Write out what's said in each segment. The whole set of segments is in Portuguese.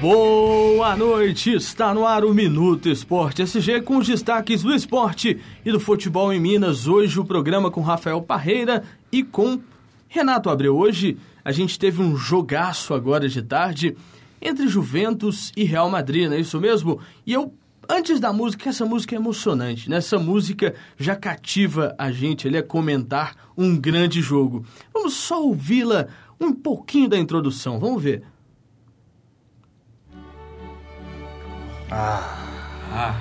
Boa noite, está no ar o Minuto Esporte SG com os destaques do esporte e do futebol em Minas. Hoje o programa com Rafael Parreira e com Renato Abreu. Hoje a gente teve um jogaço agora de tarde entre Juventus e Real Madrid, não é isso mesmo? E eu, antes da música, essa música é emocionante, né? Essa música já cativa a gente ali a comentar um grande jogo. Vamos só ouvi-la um pouquinho da introdução, vamos ver. Ah. ah.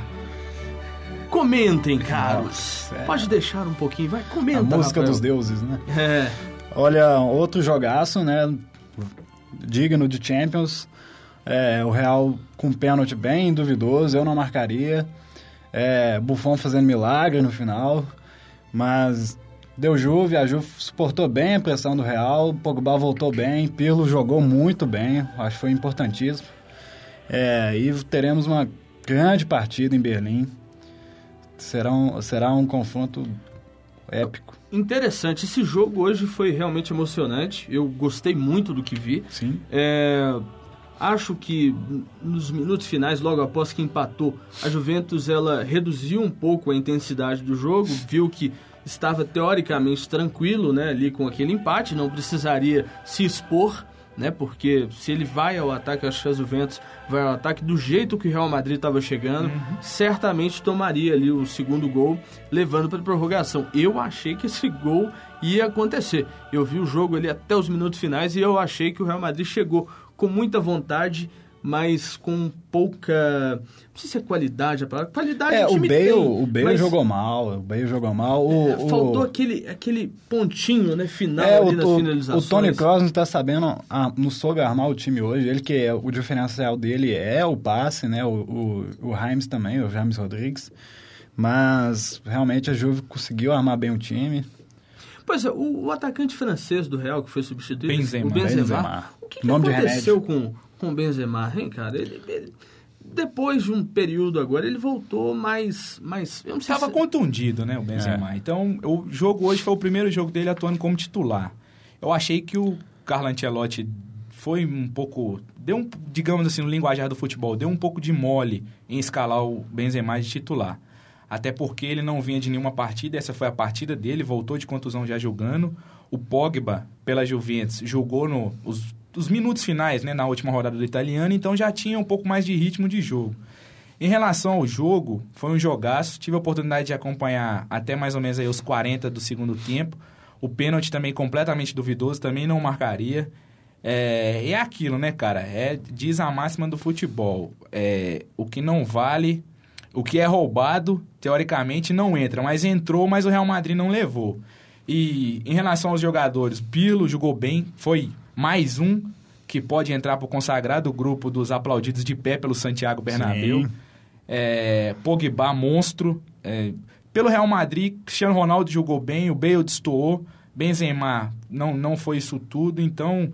Comentem, caros. Nossa, Pode deixar um pouquinho, vai, comenta. A música Rafael. dos deuses, né? É. Olha, outro jogaço, né? Digno de Champions. É, o Real com pênalti bem duvidoso, eu não marcaria. É, Buffon fazendo milagre no final. Mas deu Juve, a Juve suportou bem a pressão do Real, Pogba voltou bem, Pirlo jogou muito bem, acho que foi importantíssimo. É, e teremos uma grande partida em Berlim. Será um, será um confronto épico. Interessante. Esse jogo hoje foi realmente emocionante. Eu gostei muito do que vi. Sim. É, acho que nos minutos finais, logo após que empatou, a Juventus ela reduziu um pouco a intensidade do jogo, viu que estava teoricamente tranquilo, né, ali com aquele empate, não precisaria se expor né? Porque se ele vai ao ataque, acho que a Juventus vai ao ataque do jeito que o Real Madrid estava chegando, uhum. certamente tomaria ali o segundo gol, levando para a prorrogação. Eu achei que esse gol ia acontecer. Eu vi o jogo ali até os minutos finais e eu achei que o Real Madrid chegou com muita vontade mas com pouca. Não sei se é qualidade a palavra. Qualidade é, o, o Bale, tem, o Bale mas... jogou mal. O Bale jogou mal. O, é, o... Faltou aquele, aquele pontinho né, final é, ali o, nas finalizações. O Tony Kroos não está sabendo ah, no soga armar o time hoje. Ele que é, o diferencial dele é o passe, né? O, o, o Himes também, o James Rodrigues. Mas realmente a Juve conseguiu armar bem o time. Pois é, o, o atacante francês do Real que foi substituído, Benzema, o Benzema, Benzema. o que, que aconteceu com com o Benzema, hein, cara? Ele, ele, depois de um período agora, ele voltou mais... mais Estava se... contundido, né, o Benzema. É. Então, o jogo hoje foi o primeiro jogo dele atuando como titular. Eu achei que o Carlo Ancelotti foi um pouco... Deu um, digamos assim, no linguajar do futebol, deu um pouco de mole em escalar o Benzema de titular. Até porque ele não vinha de nenhuma partida, essa foi a partida dele, voltou de contusão já jogando. O Pogba, pela Juventus, jogou no, os os minutos finais, né, na última rodada do italiano, então já tinha um pouco mais de ritmo de jogo. Em relação ao jogo, foi um jogaço, tive a oportunidade de acompanhar até mais ou menos aí os 40 do segundo tempo. O pênalti também completamente duvidoso, também não marcaria. É, é aquilo, né, cara? É, diz a máxima do futebol. É, o que não vale, o que é roubado, teoricamente não entra. Mas entrou, mas o Real Madrid não levou. E em relação aos jogadores, Pilo jogou bem, foi mais um que pode entrar para o consagrado grupo dos aplaudidos de pé pelo Santiago Bernabéu. É, Pogba, monstro. É, pelo Real Madrid, Cristiano Ronaldo jogou bem, o Bale destoou, Benzema não, não foi isso tudo, então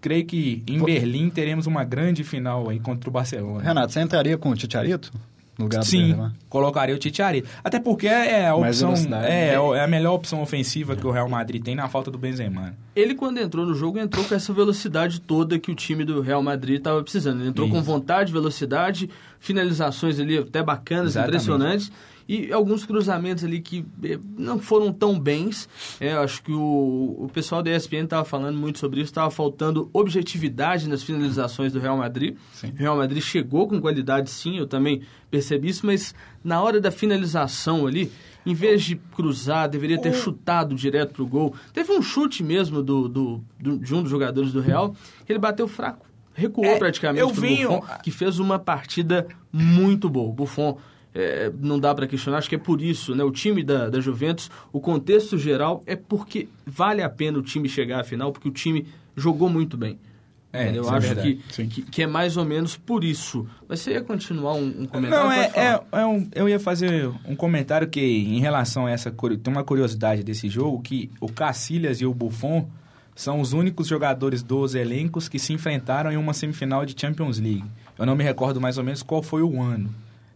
creio que em Berlim teremos uma grande final aí contra o Barcelona. Renato, você entraria com o Titiarito? No lugar Sim, do colocaria o Titiari. Até porque é a opção, é, é, a melhor opção ofensiva que o Real Madrid tem na falta do Benzema. Ele quando entrou no jogo entrou com essa velocidade toda que o time do Real Madrid estava precisando. Ele entrou Isso. com vontade, velocidade, finalizações ali até bacanas, Exatamente. impressionantes e alguns cruzamentos ali que eh, não foram tão bens. É, acho que o, o pessoal da ESPN estava falando muito sobre isso, estava faltando objetividade nas finalizações do Real Madrid. Sim. O Real Madrid chegou com qualidade, sim, eu também percebi isso, mas na hora da finalização ali, em vez de cruzar, deveria ter chutado direto pro gol. Teve um chute mesmo do, do, do de um dos jogadores do Real, ele bateu fraco. Recuou é, praticamente eu. Buffon, que fez uma partida muito boa. O Buffon é, não dá para questionar, acho que é por isso, né? O time da, da Juventus, o contexto geral é porque vale a pena o time chegar à final, porque o time jogou muito bem. É, eu é acho é que, que, que, é mais ou menos por isso. Mas você ia continuar um, um comentário? Não, é, é, é um, eu ia fazer um comentário que, em relação a essa... Tem uma curiosidade desse jogo, que o Cacilhas e o Buffon são os únicos jogadores dos elencos que se enfrentaram em uma semifinal de Champions League. Eu não me recordo mais ou menos qual foi o ano.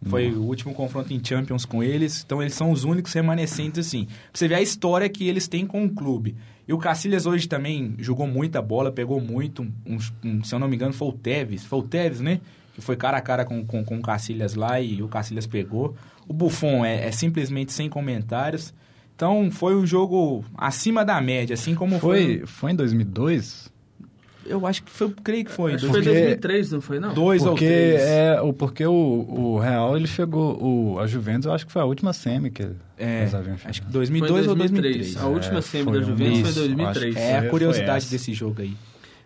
Foi o último confronto em Champions com eles. Então, eles são os únicos remanescentes, assim. Pra você ver a história que eles têm com o clube. E o Cacilhas hoje também jogou muita bola, pegou muito. Um, um, se eu não me engano, foi o Tevez. Foi o Tevez, né? Que foi cara a cara com, com, com o Cacilhas lá e o Cacilhas pegou. O Buffon é, é simplesmente sem comentários. Então, foi um jogo acima da média, assim como Foi, foi... foi em 2002? Eu acho que foi, creio que foi. Acho que dois- foi Porque- 2003, não foi não? Dois ou Porque, três. é, o, porque o, o Real, ele chegou... O, a Juventus, eu acho que foi a última semi que É, eles haviam acho que chegado. 2002 foi ou em 2003. 2003. A última É, semi foi da um- Juventus foi em Isso, 2003. acho É a Foi- curiosidade foi desse jogo aí.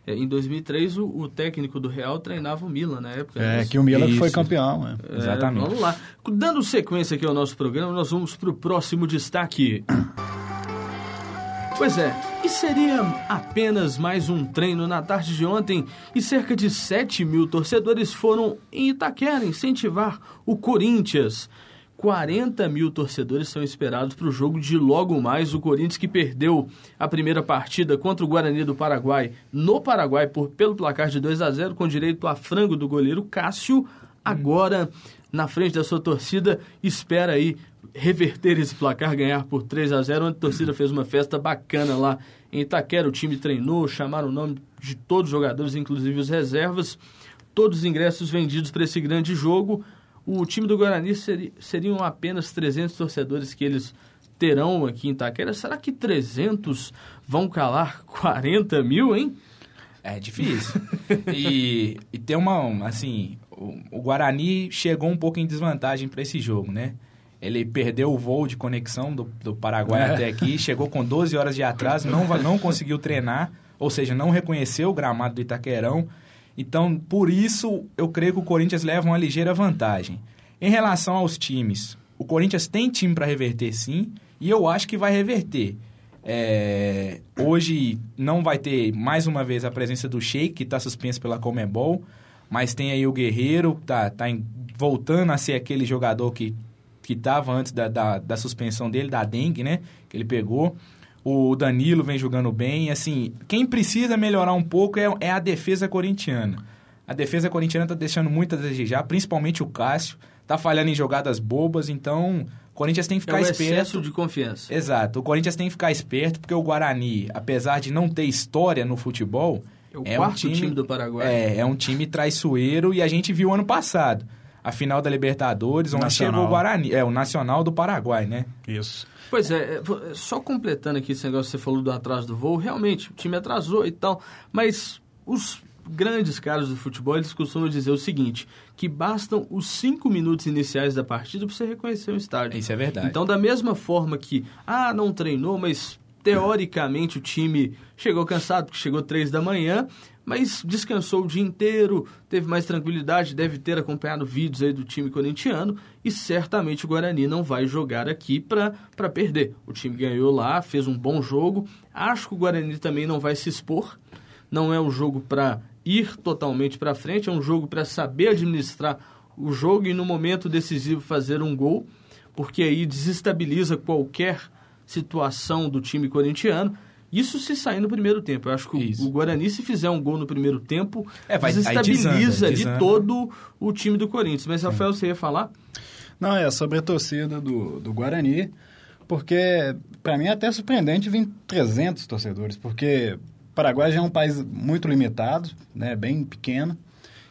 É, em 2003, o, o técnico do Real treinava o Milan na época. É, né? que o Milan Isso. foi campeão, né? É, Exatamente. Vamos lá. Dando sequência aqui ao nosso programa, nós vamos para o próximo destaque. Pois é, e seria apenas mais um treino na tarde de ontem e cerca de 7 mil torcedores foram em Itaquera incentivar o Corinthians. 40 mil torcedores são esperados para o jogo de logo mais. O Corinthians que perdeu a primeira partida contra o Guarani do Paraguai no Paraguai por, pelo placar de 2 a 0 com direito a frango do goleiro Cássio. Agora, na frente da sua torcida, espera aí reverter esse placar, ganhar por 3 a 0 onde a torcida fez uma festa bacana lá em Itaquera. O time treinou, chamaram o nome de todos os jogadores, inclusive os reservas. Todos os ingressos vendidos para esse grande jogo. O time do Guarani seri, seriam apenas 300 torcedores que eles terão aqui em Itaquera. Será que 300 vão calar 40 mil, hein? É difícil. e, e tem uma, assim, o, Guarani chegou um pouco em desvantagem para esse jogo, né? Ele perdeu o voo de conexão do, do Paraguai É. até aqui, chegou com 12 horas de atraso, não, não conseguiu treinar, ou seja, não reconheceu o gramado do Itaquerão. Então, por isso, eu creio que o Corinthians leva uma ligeira vantagem. Em relação aos times, o Corinthians tem time para reverter sim, e eu acho que vai reverter. É, hoje não vai ter mais uma vez a presença do Sheik, que está suspenso pela Comebol, mas tem aí o Guerreiro, tá, tá em- voltando a ser aquele jogador que que estava antes da, da, da suspensão dele, da dengue, né? Que ele pegou. O Danilo vem jogando bem. Assim, quem precisa melhorar um pouco é, é a defesa corintiana. A defesa corintiana tá deixando muito a desejar, principalmente o Cássio. Tá falhando em jogadas bobas, então o Corinthians tem que É ficar o esperto. excesso de confiança. Exato. O Corinthians tem que ficar esperto, porque o Guarani, apesar de não ter história no futebol, É o É um quarto time- time, do Paraguai. é, é um time traiçoeiro e a gente viu ano passado. A final da Libertadores, onde Nacional. chegou o Guarani. É, o Nacional do Paraguai, né? Isso. Pois é, é, vo- só completando aqui esse negócio que você falou do atraso do voo, realmente, o time atrasou e tal, mas os grandes caras do futebol, eles costumam dizer o seguinte, que bastam os cinco minutos iniciais da partida para você reconhecer o estádio. Isso é verdade. Então, da mesma forma que, ah, não treinou, mas teoricamente o time chegou cansado, porque chegou três da manhã, mas descansou o dia inteiro, teve mais tranquilidade, deve ter acompanhado vídeos aí do time corintiano e certamente o Guarani não vai jogar aqui para perder. O time ganhou lá, fez um bom jogo. Acho que o Guarani também não vai se expor. Não é um jogo para ir totalmente para frente, é um jogo para saber administrar o jogo e no momento decisivo fazer um gol, porque aí desestabiliza qualquer situação do time corintiano. Isso se sair no primeiro tempo. Eu acho que o- Isso. o Guarani, se fizer um gol no primeiro tempo, É, vai- aí desestabiliza desanda, ali desanda. todo o time do Corinthians. Mas, Rafael, você ia falar? Não, é sobre a torcida do, do Guarani, porque para mim é até surpreendente vir 300 torcedores, porque o Paraguai já é um país muito limitado, né, bem pequeno,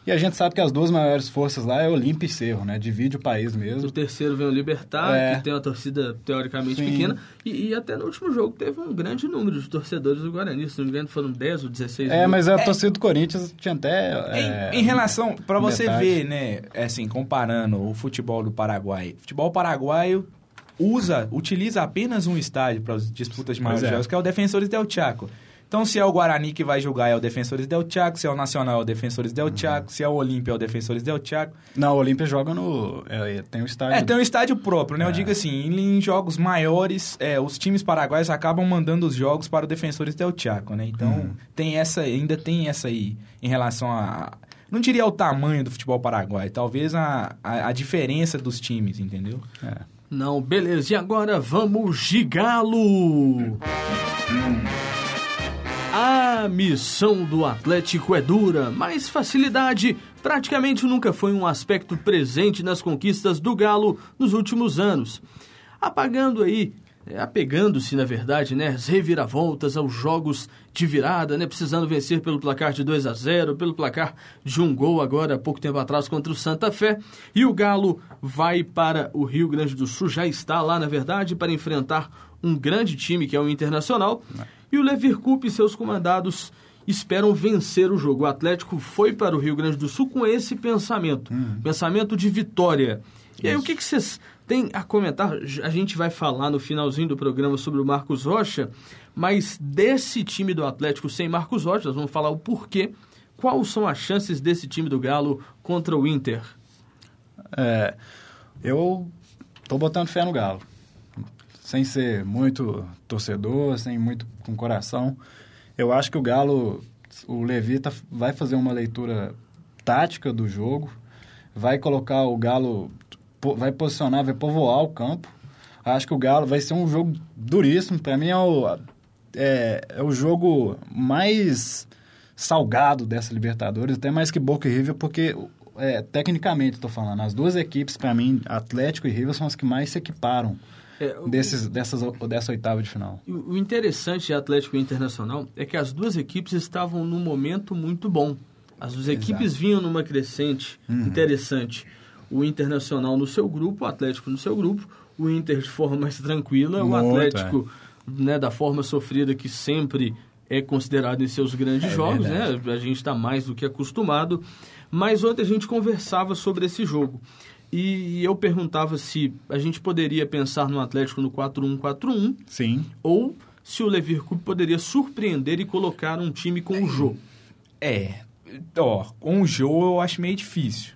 e a gente sabe que as duas maiores forças lá é Olímpia e Cerro, né, divide o país mesmo. O terceiro vem o Libertar, É. que tem uma torcida teoricamente Sim. pequena. E, e até no último jogo teve um grande número de torcedores do Guarani. Se não me engano, foram 10 ou 16 É, mil. mas a torcida do Corinthians tinha até... é, em, em relação, para você metade. ver, né, é assim, comparando o futebol do Paraguai, o futebol paraguaio usa, utiliza apenas um estádio para as disputas de maiores é. jogos, que é o Defensores del Chaco. Então, se é o Guarani que vai jogar, é o Defensores del Chaco, se é o Nacional, é o Defensores del Uhum. Chaco, se é o Olímpia, é o Defensores del Chaco. Não, o Olímpia joga no... é, tem o estádio... É, tem um estádio próprio, né? Eu É. digo assim, em, em jogos maiores, é, os times paraguaios acabam mandando os jogos para o Defensores del Chaco, né? Então, Uhum. tem essa, ainda tem essa aí em relação a... Não diria o tamanho do futebol paraguaio, talvez a, a, a diferença dos times, entendeu? É. Não, beleza. E agora vamos de galo. A missão do Atlético é dura, mas facilidade praticamente nunca foi um aspecto presente nas conquistas do Galo nos últimos anos. Apagando aí, é, apegando-se, na verdade, né, as reviravoltas aos jogos de virada, né, precisando vencer pelo placar de 2 a 0, pelo placar de um gol agora, pouco tempo atrás, contra o Santa Fé. E o Galo vai para o Rio Grande do Sul, já está lá, na verdade, para enfrentar um grande time que é o Internacional. E o Leverkusen e seus comandados esperam vencer o jogo. O Atlético foi para o Rio Grande do Sul com esse pensamento, uhum. pensamento de vitória. E aí, o que, que vocês têm a comentar? A gente vai falar no finalzinho do programa sobre o Marcos Rocha, mas desse time do Atlético sem Marcos Rocha, nós vamos falar o porquê. Quais são as chances desse time do Galo contra o Inter? É, eu tô botando fé no Galo. Sem ser muito torcedor, sem muito com coração. Eu acho que o Galo, o Levi tá, vai fazer uma leitura tática do jogo, vai colocar o Galo, vai posicionar, vai povoar o campo. Acho que o Galo vai ser um jogo duríssimo. Para mim é o, é, é o jogo mais salgado dessa Libertadores, até mais que Boca e River, porque é, tecnicamente estou falando, as duas equipes, para mim, Atlético e River, são as que mais se equiparam é, desses, dessas, dessa oitava de final. O interessante de Atlético Internacional é que as duas equipes estavam num momento muito bom. As duas Exato. equipes vinham numa crescente uhum. interessante. O Internacional no seu grupo, o Atlético no seu grupo, o Inter de forma mais tranquila, muito, o Atlético é. né, da forma sofrida que sempre é considerado em seus grandes é jogos, né? A gente está mais do que acostumado. Mas ontem a gente conversava sobre esse jogo. E eu perguntava se a gente poderia pensar no Atlético no 4-1-4-1. Sim. Ou se o Leverkusen poderia surpreender e colocar um time com o Jô. É. Ó, com o Jô eu acho meio difícil.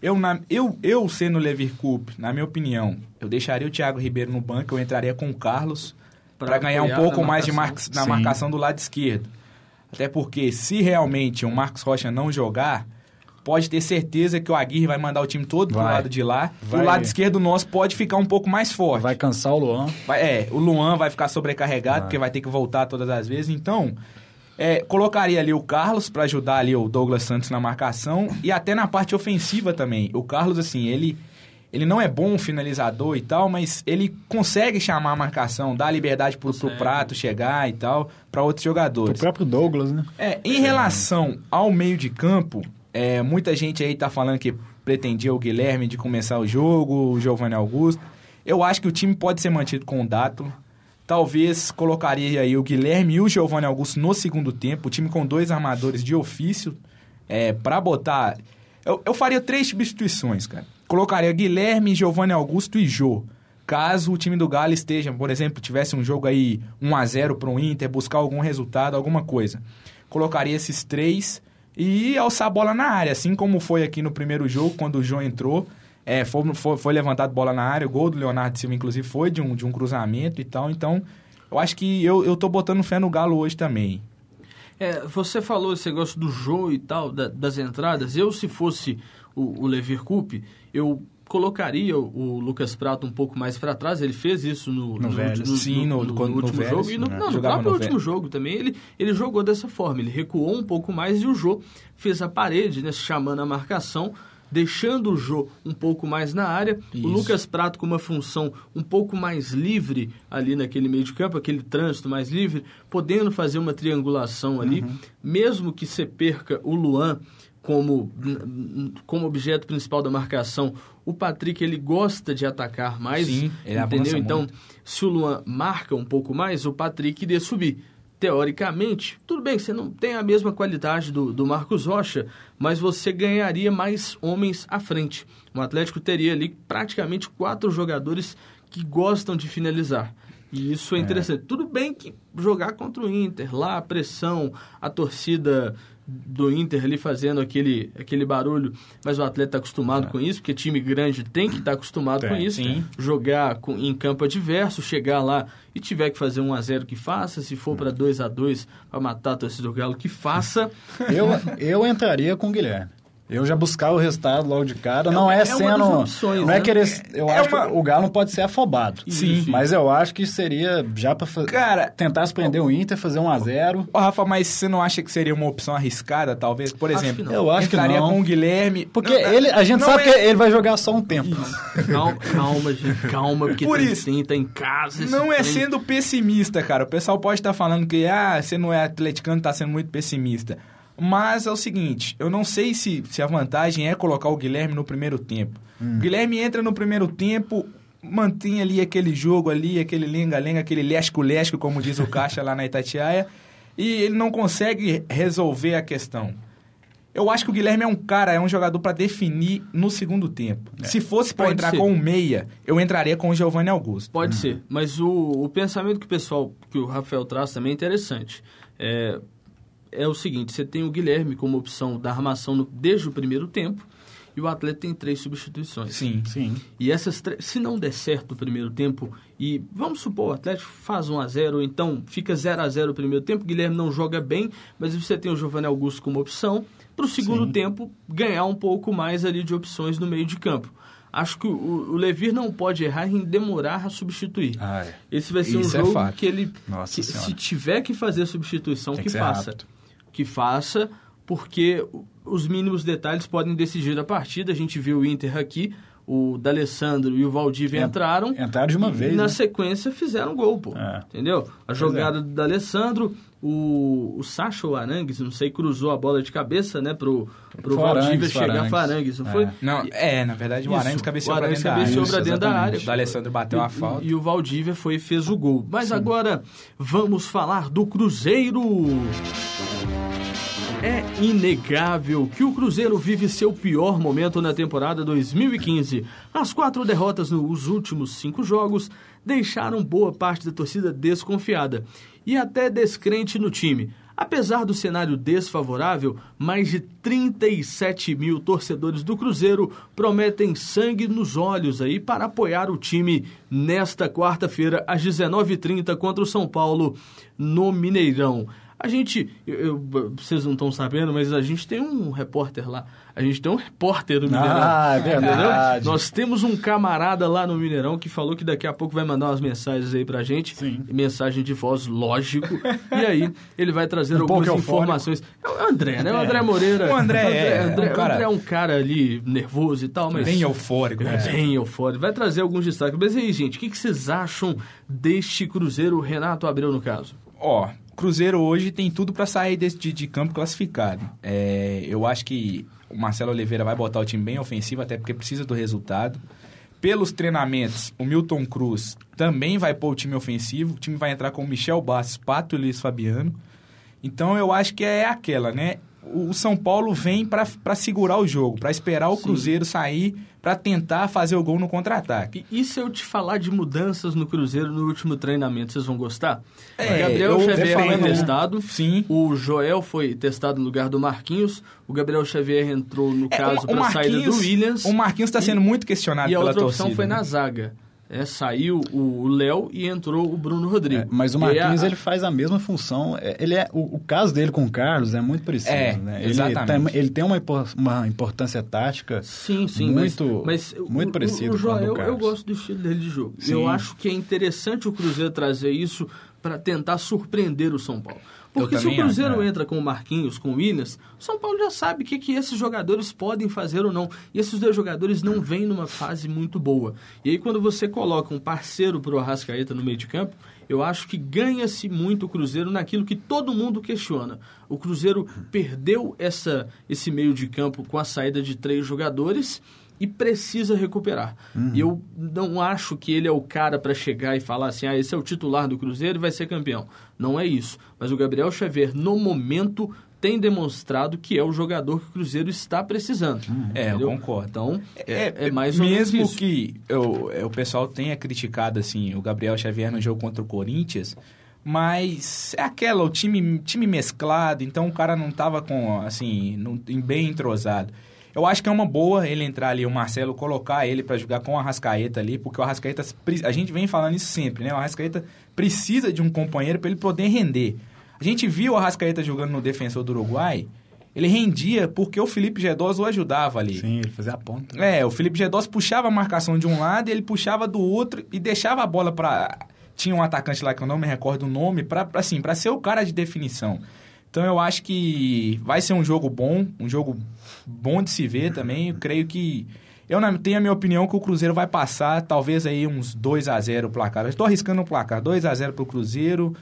Eu, na, eu, eu sendo o Leverkusen, na minha opinião, eu deixaria o Thiago Ribeiro no banco, eu entraria com o Carlos para ganhar um pouco mais de mar, na marcação do lado esquerdo. Até porque se realmente o Marcos Rocha não jogar, pode ter certeza que o Aguirre vai mandar o time todo vai. pro lado de lá. Vai. O lado esquerdo nosso pode ficar um pouco mais forte. Vai cansar o Luan. Vai, é, o Luan vai ficar sobrecarregado, vai. porque vai ter que voltar todas as vezes. Então, é, colocaria ali o Carlos para ajudar ali o Douglas Santos na marcação e até na parte ofensiva também. O Carlos, assim, ele ele não é bom finalizador e tal, mas ele consegue chamar a marcação, dar liberdade pro, pro prato chegar e tal, para outros jogadores. O próprio Douglas, né? É, em relação ao meio de campo, é, muita gente aí tá falando que pretendia o Guilherme de começar o jogo, o Giovanni Augusto. Eu acho que o time pode ser mantido com o Dato. Talvez colocaria aí o Guilherme e o Giovanni Augusto no segundo tempo, o time com dois armadores de ofício, é, para botar. Eu, eu faria três substituições, cara. Colocaria Guilherme, Giovanni Augusto e Jô. Caso o time do Galo esteja, por exemplo, tivesse um jogo aí 1 a 0 para o Inter, buscar algum resultado, alguma coisa. Colocaria esses três e alçar a bola na área, assim como foi aqui no primeiro jogo, quando o João entrou. É, foi, foi, foi levantado bola na área, o gol do Leonardo Silva, inclusive, foi de um, de um cruzamento e tal. Então, eu acho que eu, eu tô botando fé no Galo hoje também. É, você falou esse negócio do jogo e tal, da, das entradas. Eu, se fosse o, o Leverkusen, eu colocaria o, Lucas Prato um pouco mais para trás. Ele fez isso no, no, Vélez, no, sim, no, no, no último jogo. E no, né? não, no próprio último jogo também. Ele, ele jogou dessa forma. Ele recuou um pouco mais e o Jô fez a parede, né, chamando a marcação deixando o Jô um pouco mais na área, Isso. o Lucas Prato com uma função um pouco mais livre ali naquele meio de campo, aquele trânsito mais livre, podendo fazer uma triangulação ali, uhum. mesmo que você perca o Luan como, como objeto principal da marcação, o Patrick ele gosta de atacar mais, Sim, ele entendeu? Então, muito. se o Luan marca um pouco mais, o Patrick iria subir. Teoricamente, tudo bem, você não tem a mesma qualidade do, do Marcos Rocha, mas você ganharia mais homens à frente. O Atlético teria ali praticamente quatro jogadores que gostam de finalizar. E isso é, é. interessante. É. Tudo bem que jogar contra o Inter, lá a pressão, a torcida do Inter ali fazendo aquele, aquele barulho, mas o atleta está acostumado é. com isso, porque time grande tem que estar tá acostumado tem, com isso. Sim. Jogar com, em campo adverso, chegar lá e tiver que fazer 1 a 0 que faça, se for para 2 a 2 para matar a torcida do Galo, que faça. Eu, eu entraria com o Guilherme. Eu já buscar o resultado logo de cara. É não é, é uma sendo. das opções, não né? é querer. Eu É acho uma- que o Galo não pode ser afobado. Sim. Mas eu acho que seria já pra fa- Cara, tentar surpreender o Inter, fazer 1 a 0 Ô, Rafa, mas você não acha que seria uma opção arriscada, talvez? Por Acho exemplo. Eu acho que não. com o Guilherme. Porque Não, ele, a gente sabe é- que ele vai jogar só um tempo. Calma, calma, gente, calma, porque Por tem, isso. tem, tá em casa. Não é trem. sendo pessimista, cara. O pessoal pode estar falando que ah, você não é atleticano, tá sendo muito pessimista. Mas é o seguinte, eu não sei se, se a vantagem é colocar o Guilherme no primeiro tempo. O Guilherme entra no primeiro tempo, mantém ali aquele jogo ali, aquele lenga-lenga, aquele lesco-lesco, como diz o Caixa lá na Itatiaia, e ele não consegue resolver a questão. Eu acho que o Guilherme é um cara, é um jogador para definir no segundo tempo. Se fosse para entrar ser. com um meia, eu entraria com o Giovanni Augusto. Pode ser, mas o, o pensamento que o pessoal, que o Rafael traz também é interessante. É, é o seguinte, você tem o Guilherme como opção da armação no- desde o primeiro tempo, e o atleta tem três substituições. Sim. Sim. E essas três, se não der certo o primeiro tempo, e vamos supor, o Atlético faz 1 a 0 ou então fica 0 a 0 o primeiro tempo, Guilherme não joga bem, mas você tem o Giovanni Augusto como opção, para o segundo Sim. tempo ganhar um pouco mais ali de opções no meio de campo. Acho que o, o Levir não pode errar em demorar a substituir. Ah, é. Esse vai ser Isso um é jogo fato. que ele, que, se tiver que fazer a substituição, Tem que, que faça. rápido. Que faça, porque os mínimos detalhes podem decidir a partida. A gente viu o Inter aqui, o D'Alessandro e o Valdívia En- entraram. entraram de uma e vez, Na né? sequência fizeram gol, pô. É. Entendeu? A jogada do D'Alessandro, o, o Sacha ou Arangues, não sei, cruzou a bola de cabeça, né, pro, pro Valdívia Arangues, chegar Arangues. para Arangues, não É. foi? Não, é, na verdade, o Arantes cabeceou Arangues dentro da área. cabeceou Isso, pra dentro da área. O D'Alessandro bateu a falta. E, e o Valdívia foi fez o gol. Mas agora vamos falar do Cruzeiro. É inegável que o Cruzeiro vive seu pior momento na temporada 2015. As quatro derrotas nos últimos cinco jogos deixaram boa parte da torcida desconfiada e até descrente no time. Apesar do cenário desfavorável, mais de 37 mil torcedores do Cruzeiro prometem sangue nos olhos aí para apoiar o time nesta quarta-feira às 19h30 contra o São Paulo no Mineirão. A gente, eu- eu- vocês não estão sabendo, mas a gente tem um repórter lá. A gente tem um repórter do Mineirão. Ah, é verdade. Entendeu? Nós temos um camarada lá no Mineirão que falou que daqui a pouco vai mandar umas mensagens aí pra gente. Sim. Mensagem de voz, lógico. e aí ele vai trazer Um algumas informações. É o André, né? O André Moreira. O André é, André, um cara- André é um cara ali nervoso e tal, mas. Bem eufórico, né? É bem eufórico. Vai trazer alguns destaques. Mas e aí, gente, o que, que vocês acham deste Cruzeiro, Renato Abreu, no caso? Ó, Cruzeiro hoje tem tudo pra sair desse, de, de campo classificado. É, eu acho que o Marcelo Oliveira vai botar o time bem ofensivo, até porque precisa do resultado. Pelos treinamentos, o Milton Cruz também vai pôr o time ofensivo. O time vai entrar com o Michel Bastos, Pato e Luiz Fabiano. Então eu acho que é aquela, né? O São Paulo vem pra pra segurar o jogo, pra esperar o Sim. Cruzeiro sair, pra tentar fazer o gol no contra-ataque. E, e se eu te falar de mudanças no Cruzeiro no último treinamento, vocês vão gostar? É, o Gabriel Xavier foi testado. Sim. O Joel foi testado no lugar do Marquinhos. O Gabriel Xavier entrou, no É, caso, para a saída do Williams. O Marquinhos está sendo muito questionado E a pela outra torcida. opção foi né? na zaga. É, saiu o Léo e entrou o Bruno Rodrigo. É, mas o Marquinhos, a- ele faz a mesma função. É, Ele é, o, o caso dele com o Carlos é muito parecido. É, né? Ele, exatamente. tem, ele tem uma, uma importância tática. Sim, sim, Muito- mas, mas muito o- parecido o, com do Joel, eu Carlos. gosto do estilo dele de jogo. Sim. Eu acho que é interessante o Cruzeiro trazer isso para tentar surpreender o São Paulo. Porque se o Cruzeiro é. entra com o Marquinhos, com o Williams, o São Paulo já sabe o que, que esses jogadores podem fazer ou não. E esses dois jogadores não vêm numa fase muito boa. E aí quando você coloca um parceiro pro Arrascaeta no meio de campo, eu acho que ganha-se muito o Cruzeiro naquilo que todo mundo questiona. O Cruzeiro perdeu essa, esse meio de campo com a saída de três jogadores e precisa recuperar. E eu não acho que ele é o cara para chegar e falar assim: ah, esse é o titular do Cruzeiro e vai ser campeão. Não é isso. Mas o Gabriel Xavier, no momento, tem demonstrado que é o jogador que o Cruzeiro está precisando. É, eu Entendeu? concordo. Então, é, é mais ou menos Mesmo isso. que eu, é, o pessoal tenha criticado assim, o Gabriel Xavier no jogo contra o Corinthians, mas é aquela, o time, time mesclado, então o cara não tava com, assim, não, bem entrosado. Eu acho que é uma boa ele entrar ali, o Marcelo, colocar ele para jogar com o Arrascaeta ali, porque o Arrascaeta, a gente vem falando isso sempre, né? O Arrascaeta precisa de um companheiro para ele poder render. A gente viu o Arrascaeta jogando no Defensor do Uruguai ele rendia porque o Felipe Gedós o ajudava ali. Sim, ele fazia a ponta. É, o Felipe Gedós puxava a marcação de um lado, ele puxava do outro e deixava a bola para tinha um atacante lá que eu não me recordo o nome, para assim, para ser o cara de definição. Então eu acho que vai ser um jogo bom, um jogo bom de se ver também. Eu creio que eu tenho a minha opinião que o Cruzeiro vai passar, talvez aí uns 2 a 0 o placar. Estou arriscando o placar, 2 a 0 para o Cruzeiro.